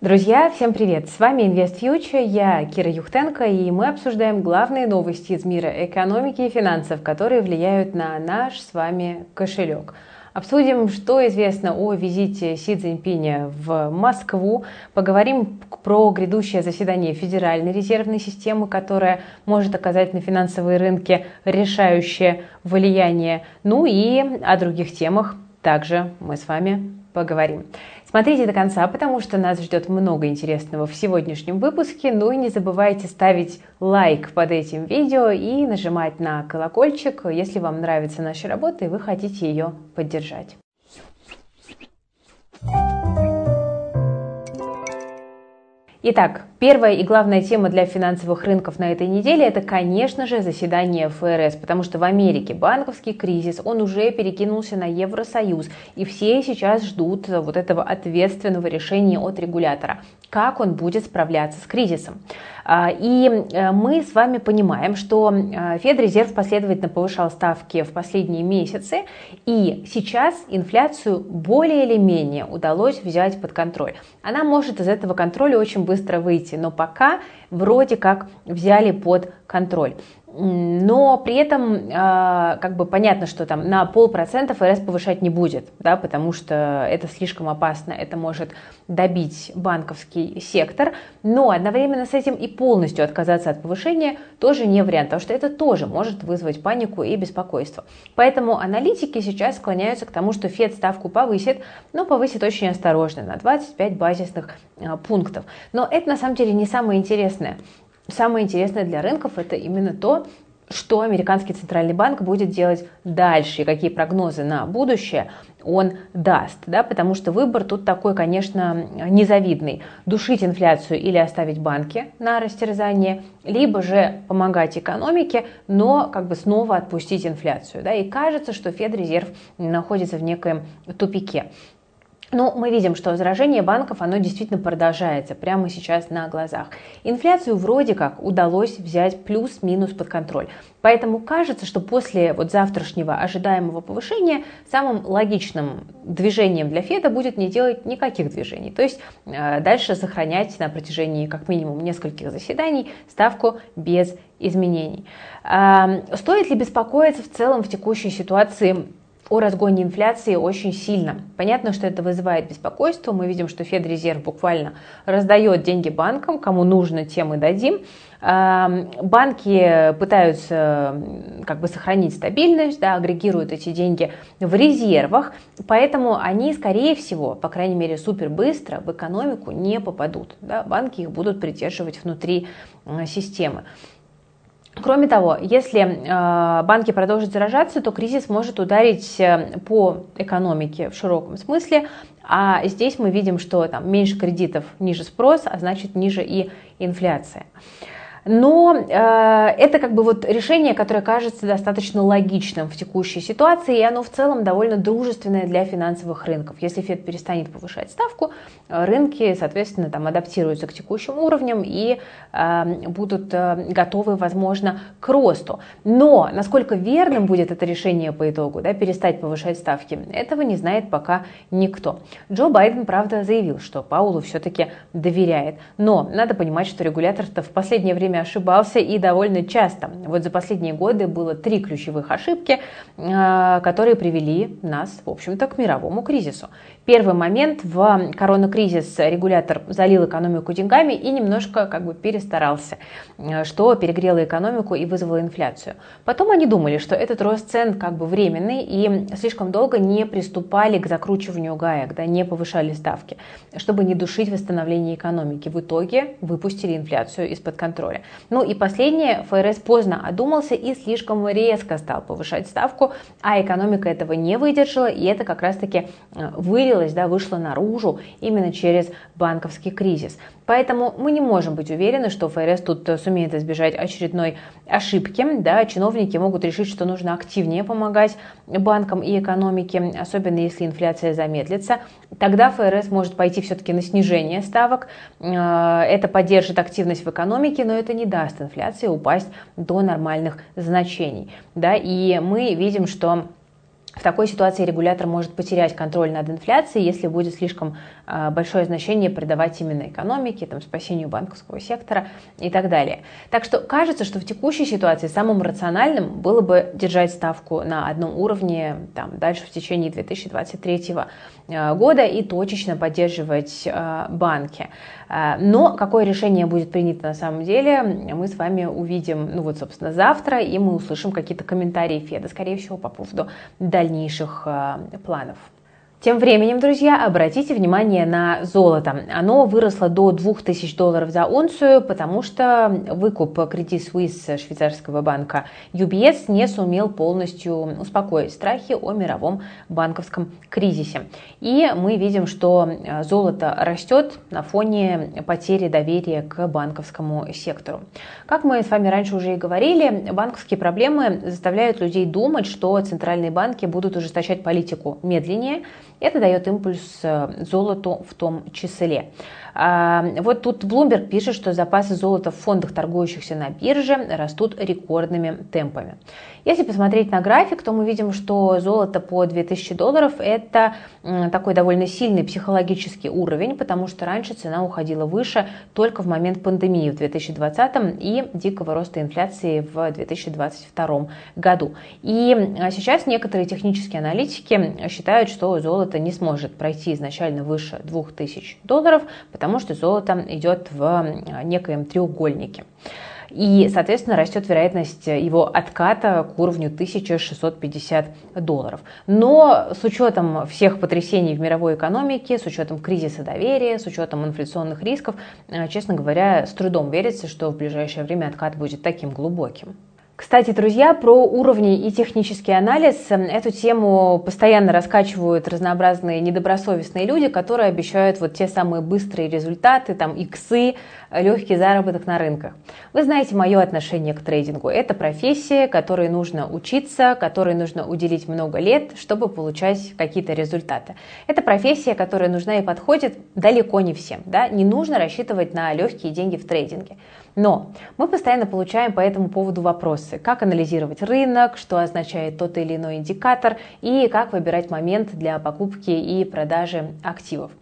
Друзья, всем привет! С вами Invest Future, я Кира Юхтенко, и мы обсуждаем главные новости из мира экономики и финансов, которые влияют на наш с вами кошелек. Обсудим, что известно о визите Си Цзиньпиня в Москву. Поговорим про грядущее заседание Федеральной резервной системы, которая может оказать на финансовые рынки решающее влияние. Ну и о других темах также мы с вами поговорим. Смотрите до конца, потому что нас ждет много интересного в сегодняшнем выпуске. Ну и не забывайте ставить лайк под этим видео и нажимать на колокольчик, если вам нравится наша работа и вы хотите ее поддержать. Итак, первая и главная тема для финансовых рынков на этой неделе – это, конечно же, заседание ФРС, потому что в Америке банковский кризис, он уже перекинулся на Евросоюз, и все сейчас ждут вот этого ответственного решения от регулятора, как он будет справляться с кризисом. А, и э, мы с вами понимаем, что э, Федрезерв последовательно повышал ставки в последние месяцы, и сейчас инфляцию более или менее удалось взять под контроль. Она может из этого контроля очень быстро выйти, но пока вроде как взяли под контроль но при этом а, как бы понятно, что там на полпроцента ФРС повышать не будет, да, потому что это слишком опасно, это может добить банковский сектор, но одновременно с этим и полностью отказаться от повышения тоже не вариант, потому что это тоже может вызвать панику и беспокойство. Поэтому аналитики сейчас склоняются к тому, что Фед ставку повысит, но повысит очень осторожно, на 25 базисных а, пунктов. Но это на самом деле не самое интересное. Самое интересное для рынков это именно то, что американский центральный банк будет делать дальше и какие прогнозы на будущее он даст, да, потому что выбор тут такой, конечно, незавидный. Душить инфляцию или оставить банки на растерзание, либо же помогать экономике, но как бы снова отпустить инфляцию. Да, и кажется, что Федрезерв находится в некоем тупике. Но мы видим, что возражение банков, оно действительно продолжается прямо сейчас на глазах. Инфляцию вроде как удалось взять плюс-минус под контроль. Поэтому кажется, что после вот завтрашнего ожидаемого повышения самым логичным движением для Феда будет не делать никаких движений. То есть э, дальше сохранять на протяжении как минимум нескольких заседаний ставку без изменений. Э, стоит ли беспокоиться в целом в текущей ситуации о разгоне инфляции очень сильно. Понятно, что это вызывает беспокойство. Мы видим, что Федрезерв буквально раздает деньги банкам, кому нужно, тем и дадим. Банки пытаются как бы сохранить стабильность, да, агрегируют эти деньги в резервах, поэтому они, скорее всего, по крайней мере, супер быстро в экономику не попадут. Да, банки их будут придерживать внутри системы. Кроме того, если э, банки продолжат заражаться, то кризис может ударить э, по экономике в широком смысле, а здесь мы видим, что там меньше кредитов, ниже спрос, а значит ниже и инфляция. Но э, это как бы вот решение, которое кажется достаточно логичным в текущей ситуации, и оно в целом довольно дружественное для финансовых рынков. Если Фед перестанет повышать ставку, э, рынки, соответственно, там адаптируются к текущим уровням и э, будут э, готовы, возможно, к росту. Но насколько верным будет это решение по итогу, да, перестать повышать ставки, этого не знает пока никто. Джо Байден, правда, заявил, что Паулу все-таки доверяет. Но надо понимать, что регулятор-то в последнее время время ошибался и довольно часто. Вот за последние годы было три ключевых ошибки, э, которые привели нас, в общем-то, к мировому кризису. Первый момент в коронакризис регулятор залил экономику деньгами и немножко как бы перестарался, э, что перегрело экономику и вызвало инфляцию. Потом они думали, что этот рост цен как бы временный и слишком долго не приступали к закручиванию гаек, да, не повышали ставки, чтобы не душить восстановление экономики. В итоге выпустили инфляцию из-под контроля. Ну и последнее, ФРС поздно одумался и слишком резко стал повышать ставку, а экономика этого не выдержала, и это как раз-таки э, вылилось, да, вышло наружу именно через банковский кризис. Поэтому мы не можем быть уверены, что ФРС тут э, сумеет избежать очередной ошибки. Да, чиновники могут решить, что нужно активнее помогать банкам и экономике, особенно если инфляция замедлится. Тогда ФРС может пойти все-таки на снижение ставок. Э, это поддержит активность в экономике, но это не даст инфляции упасть до нормальных значений. Да, и мы видим, что в такой ситуации регулятор может потерять контроль над инфляцией, если будет слишком э, большое значение придавать именно экономике, там, спасению банковского сектора и так далее. Так что кажется, что в текущей ситуации самым рациональным было бы держать ставку на одном уровне там, дальше в течение 2023 э, года и точечно поддерживать э, банки. Но какое решение будет принято на самом деле, мы с вами увидим, ну вот, собственно, завтра, и мы услышим какие-то комментарии Феда, скорее всего, по поводу дальнейших планов. Тем временем, друзья, обратите внимание на золото. Оно выросло до 2000 долларов за унцию, потому что выкуп Credit Suisse швейцарского банка UBS не сумел полностью успокоить страхи о мировом банковском кризисе. И мы видим, что золото растет на фоне потери доверия к банковскому сектору. Как мы с вами раньше уже и говорили, банковские проблемы заставляют людей думать, что центральные банки будут ужесточать политику медленнее, это дает импульс э, золоту в том числе. А, вот тут Bloomberg пишет, что запасы золота в фондах, торгующихся на бирже, растут рекордными темпами. Если посмотреть на график, то мы видим, что золото по 2000 долларов – это такой довольно сильный психологический уровень, потому что раньше цена уходила выше только в момент пандемии в 2020 и дикого роста инфляции в 2022 году. И а, сейчас некоторые технические аналитики считают, что золото не сможет пройти изначально выше 2000 долларов, потому что золото идет в некоем треугольнике. И, соответственно, растет вероятность его отката к уровню 1650 долларов. Но с учетом всех потрясений в мировой экономике, с учетом кризиса доверия, с учетом инфляционных рисков, э, честно говоря, с трудом верится, что в ближайшее время откат будет таким глубоким. Кстати, друзья, про уровни и технический анализ. Эту тему постоянно раскачивают разнообразные недобросовестные люди, которые обещают вот те самые быстрые результаты, там, иксы, легкий заработок на рынках. Вы знаете мое отношение к трейдингу. Это профессия, которой нужно учиться, которой нужно уделить много лет, чтобы получать какие-то результаты. Это профессия, которая нужна и подходит далеко не всем. Да? Не нужно рассчитывать на легкие деньги в трейдинге. Но мы постоянно получаем по этому поводу вопросы. Как анализировать рынок, что означает тот или иной индикатор и как выбирать момент для покупки и продажи активов.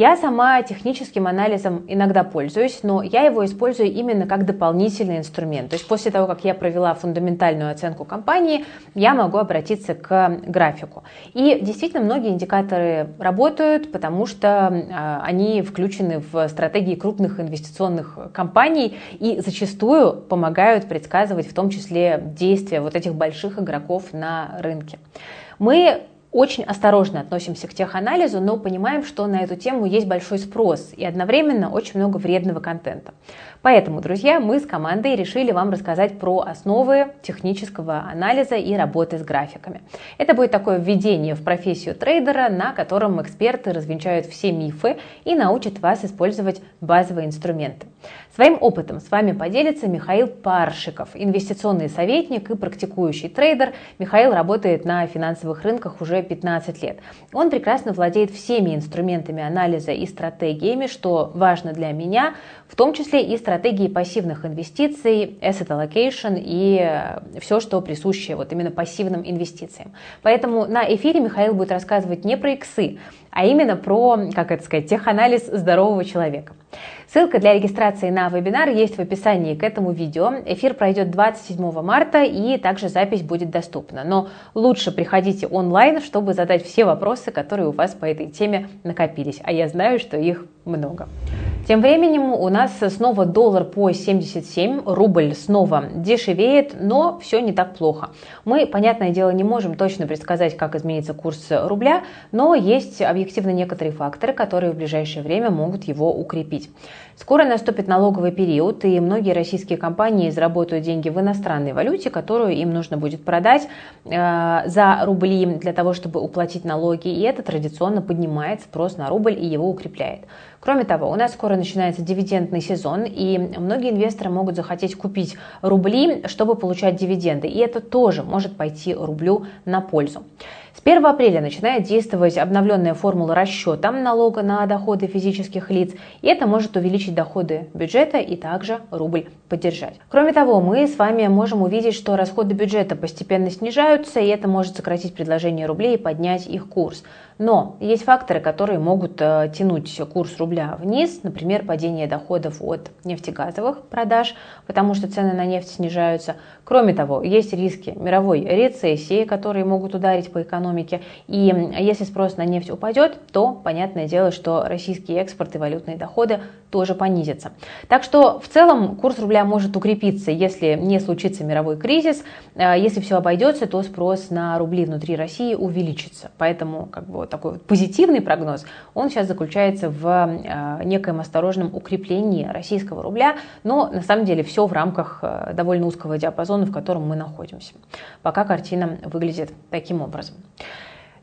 Я сама техническим анализом иногда пользуюсь, но я его использую именно как дополнительный инструмент. То есть после того, как я провела фундаментальную оценку компании, я могу обратиться к графику. И действительно многие индикаторы работают, потому что а, они включены в стратегии крупных инвестиционных компаний и зачастую помогают предсказывать в том числе действия вот этих больших игроков на рынке. Мы очень осторожно относимся к теханализу, но понимаем, что на эту тему есть большой спрос и одновременно очень много вредного контента. Поэтому, друзья, мы с командой решили вам рассказать про основы технического анализа и работы с графиками. Это будет такое введение в профессию трейдера, на котором эксперты развенчают все мифы и научат вас использовать базовые инструменты. Своим опытом с вами поделится Михаил Паршиков, инвестиционный советник и практикующий трейдер. Михаил работает на финансовых рынках уже 15 лет. Он прекрасно владеет всеми инструментами анализа и стратегиями, что важно для меня, в том числе и стратегии пассивных инвестиций, asset allocation и э, все, что присуще вот именно пассивным инвестициям. Поэтому на эфире Михаил будет рассказывать не про иксы, а именно про, как это сказать, теханализ здорового человека. Ссылка для регистрации на вебинар есть в описании к этому видео. Эфир пройдет 27 марта и также запись будет доступна. Но лучше приходите онлайн, чтобы задать все вопросы, которые у вас по этой теме накопились. А я знаю, что их много. Тем временем у нас снова доллар по 77, рубль снова дешевеет, но все не так плохо. Мы, понятное дело, не можем точно предсказать, как изменится курс рубля, но есть объективно некоторые факторы, которые в ближайшее время могут его укрепить. Скоро наступит налоговый период, и многие российские компании заработают деньги в иностранной валюте, которую им нужно будет продать э, за рубли для того, чтобы уплатить налоги, и это традиционно поднимает спрос на рубль и его укрепляет. Кроме того, у нас скоро начинается дивидендный сезон, и многие инвесторы могут захотеть купить рубли, чтобы получать дивиденды, и это тоже может пойти рублю на пользу. С 1 апреля начинает действовать обновленная формула расчета налога на доходы физических лиц, и это может увеличить доходы бюджета и также рубль поддержать. Кроме того, мы с вами можем увидеть, что расходы бюджета постепенно снижаются, и это может сократить предложение рублей и поднять их курс. Но есть факторы, которые могут э, тянуть курс рубля вниз, например, падение доходов от нефтегазовых продаж, потому что цены на нефть снижаются. Кроме того, есть риски мировой рецессии, которые могут ударить по экономике. И если спрос на нефть упадет, то понятное дело, что российский экспорт и валютные доходы тоже понизятся. Так что в целом курс рубля может укрепиться, если не случится мировой кризис. Э, если все обойдется, то спрос на рубли внутри России увеличится. Поэтому как бы такой вот позитивный прогноз, он сейчас заключается в э, некоем осторожном укреплении российского рубля, но на самом деле все в рамках э, довольно узкого диапазона, в котором мы находимся. Пока картина выглядит таким образом.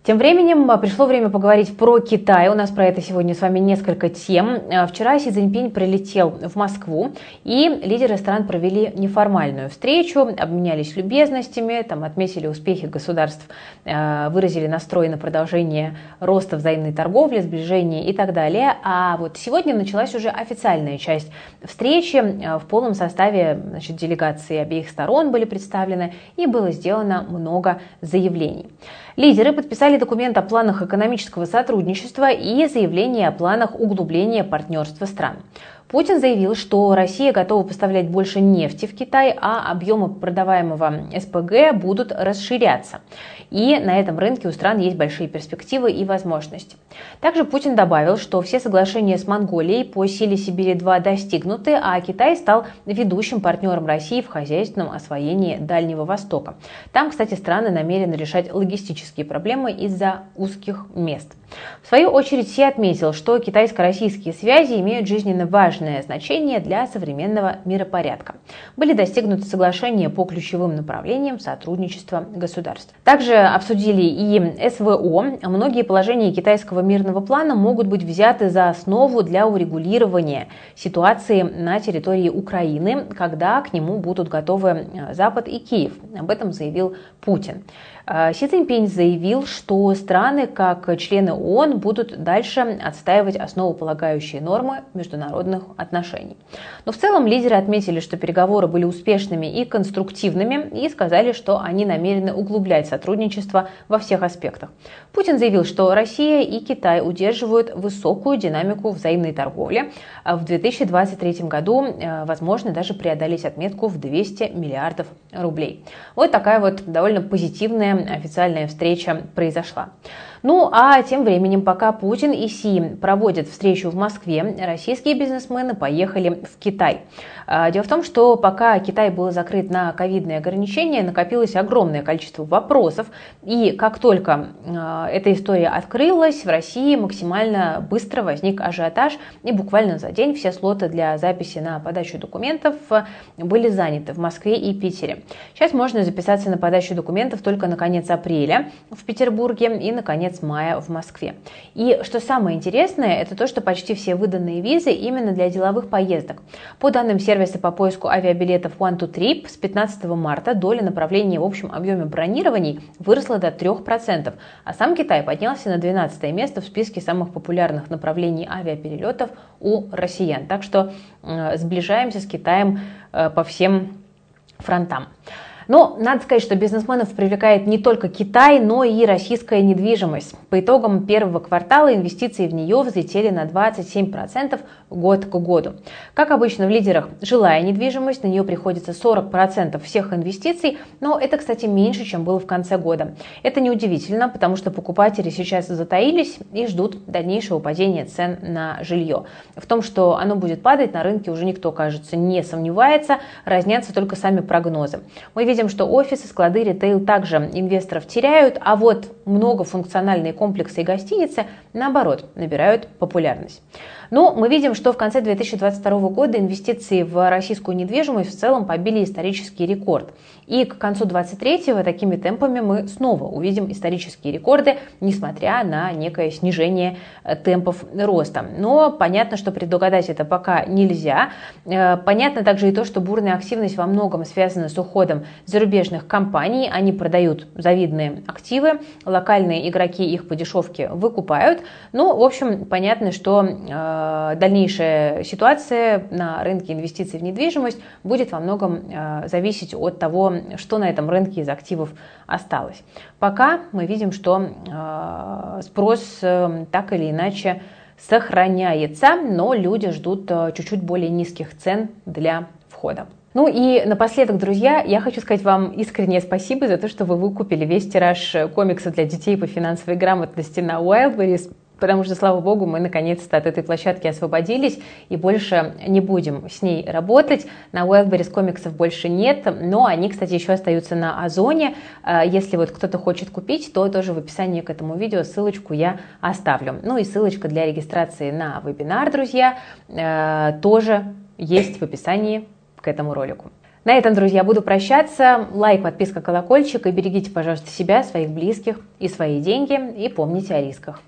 Тем временем а, пришло время поговорить про Китай. У нас про это сегодня с вами несколько тем. А, вчера Си Цзиньпинь прилетел в Москву, и лидеры стран провели неформальную встречу, обменялись любезностями, там отметили успехи государств, а, выразили настрой на продолжение роста взаимной торговли, сближения и так далее. А вот сегодня началась уже официальная часть встречи. В полном составе значит, делегации обеих сторон были представлены, и было сделано много заявлений. Лидеры подписали документ о планах экономического сотрудничества и заявление о планах углубления партнерства стран. Путин заявил, что Россия готова поставлять больше нефти в Китай, а объемы продаваемого СПГ будут расширяться. И на этом рынке у стран есть большие перспективы и возможности. Также Путин добавил, что все соглашения с Монголией по силе Сибири-2 достигнуты, а Китай стал ведущим партнером России в хозяйственном освоении Дальнего Востока. Там, кстати, страны намерены решать логистические проблемы из-за узких мест. В свою очередь Си отметил, что китайско-российские связи имеют жизненно важное значение для современного миропорядка. Были достигнуты соглашения по ключевым направлениям сотрудничества государств. Также обсудили и СВО. Многие положения китайского мирного плана могут быть взяты за основу для урегулирования ситуации на территории Украины, когда к нему будут готовы Запад и Киев. Об этом заявил Путин. Э, Си Цзиньпинь заявил, что страны, как члены ООН, будут дальше отстаивать основополагающие нормы международных отношений. Но в целом лидеры отметили, что переговоры были успешными и конструктивными и сказали, что они намерены углублять сотрудничество во всех аспектах. Путин заявил, что Россия и Китай удерживают высокую динамику взаимной торговли. В 2023 году э, возможно даже преодолеть отметку в 200 миллиардов рублей. Вот такая вот довольно позитивная официальная встреча произошла. Ну а тем временем, пока Путин и Си проводят встречу в Москве, российские бизнесмены поехали в Китай. А, дело в том, что пока Китай был закрыт на ковидные ограничения, накопилось огромное количество вопросов. И как только а, эта история открылась, в России максимально быстро возник ажиотаж. И буквально за день все слоты для записи на подачу документов были заняты в Москве и Питере. Сейчас можно записаться на подачу документов только на конец апреля в Петербурге и на конец конец мая в Москве. И что самое интересное, это то, что почти все выданные визы именно для деловых поездок. По данным сервиса по поиску авиабилетов One2Trip, с 15 марта доля направлений в общем объеме бронирований выросла до 3%, а сам Китай поднялся на 12 место в списке самых популярных направлений авиаперелетов у россиян. Так что э, сближаемся с Китаем э, по всем фронтам. Но надо сказать, что бизнесменов привлекает не только Китай, но и российская недвижимость. По итогам первого квартала инвестиции в нее взлетели на 27% год к году. Как обычно в лидерах жилая недвижимость, на нее приходится 40% всех инвестиций, но это, кстати, меньше, чем было в конце года. Это неудивительно, потому что покупатели сейчас затаились и ждут дальнейшего падения цен на жилье. В том, что оно будет падать, на рынке уже никто, кажется, не сомневается, разнятся только сами прогнозы. Мы видим видим, что офисы, склады, ритейл также инвесторов теряют, а вот многофункциональные комплексы и гостиницы, наоборот, набирают популярность. Но мы видим, что в конце 2022 года инвестиции в российскую недвижимость в целом побили исторический рекорд. И к концу 2023 такими темпами мы снова увидим исторические рекорды, несмотря на некое снижение э, темпов роста. Но понятно, что предугадать это пока нельзя. Э, понятно также и то, что бурная активность во многом связана с уходом зарубежных компаний. Они продают завидные активы, локальные игроки их по дешевке выкупают. Ну, в общем, понятно, что э, дальнейшая ситуация на рынке инвестиций в недвижимость будет во многом э, зависеть от того, что на этом рынке из активов осталось. Пока мы видим, что э, спрос э, так или иначе сохраняется, но люди ждут э, чуть-чуть более низких цен для входа. Ну и напоследок, друзья, я хочу сказать вам искреннее спасибо за то, что вы выкупили весь тираж комикса для детей по финансовой грамотности на Wildberries потому что, слава богу, мы наконец-то от этой площадки освободились и больше не будем с ней работать. На Wildberries комиксов больше нет, но они, кстати, еще остаются на Озоне. Э, если вот кто-то хочет купить, то тоже в описании к этому видео ссылочку я оставлю. Ну и ссылочка для регистрации на вебинар, друзья, э, тоже есть в описании к этому ролику. На этом, друзья, буду прощаться. Лайк, подписка, колокольчик. И берегите, пожалуйста, себя, своих близких и свои деньги. И помните о рисках.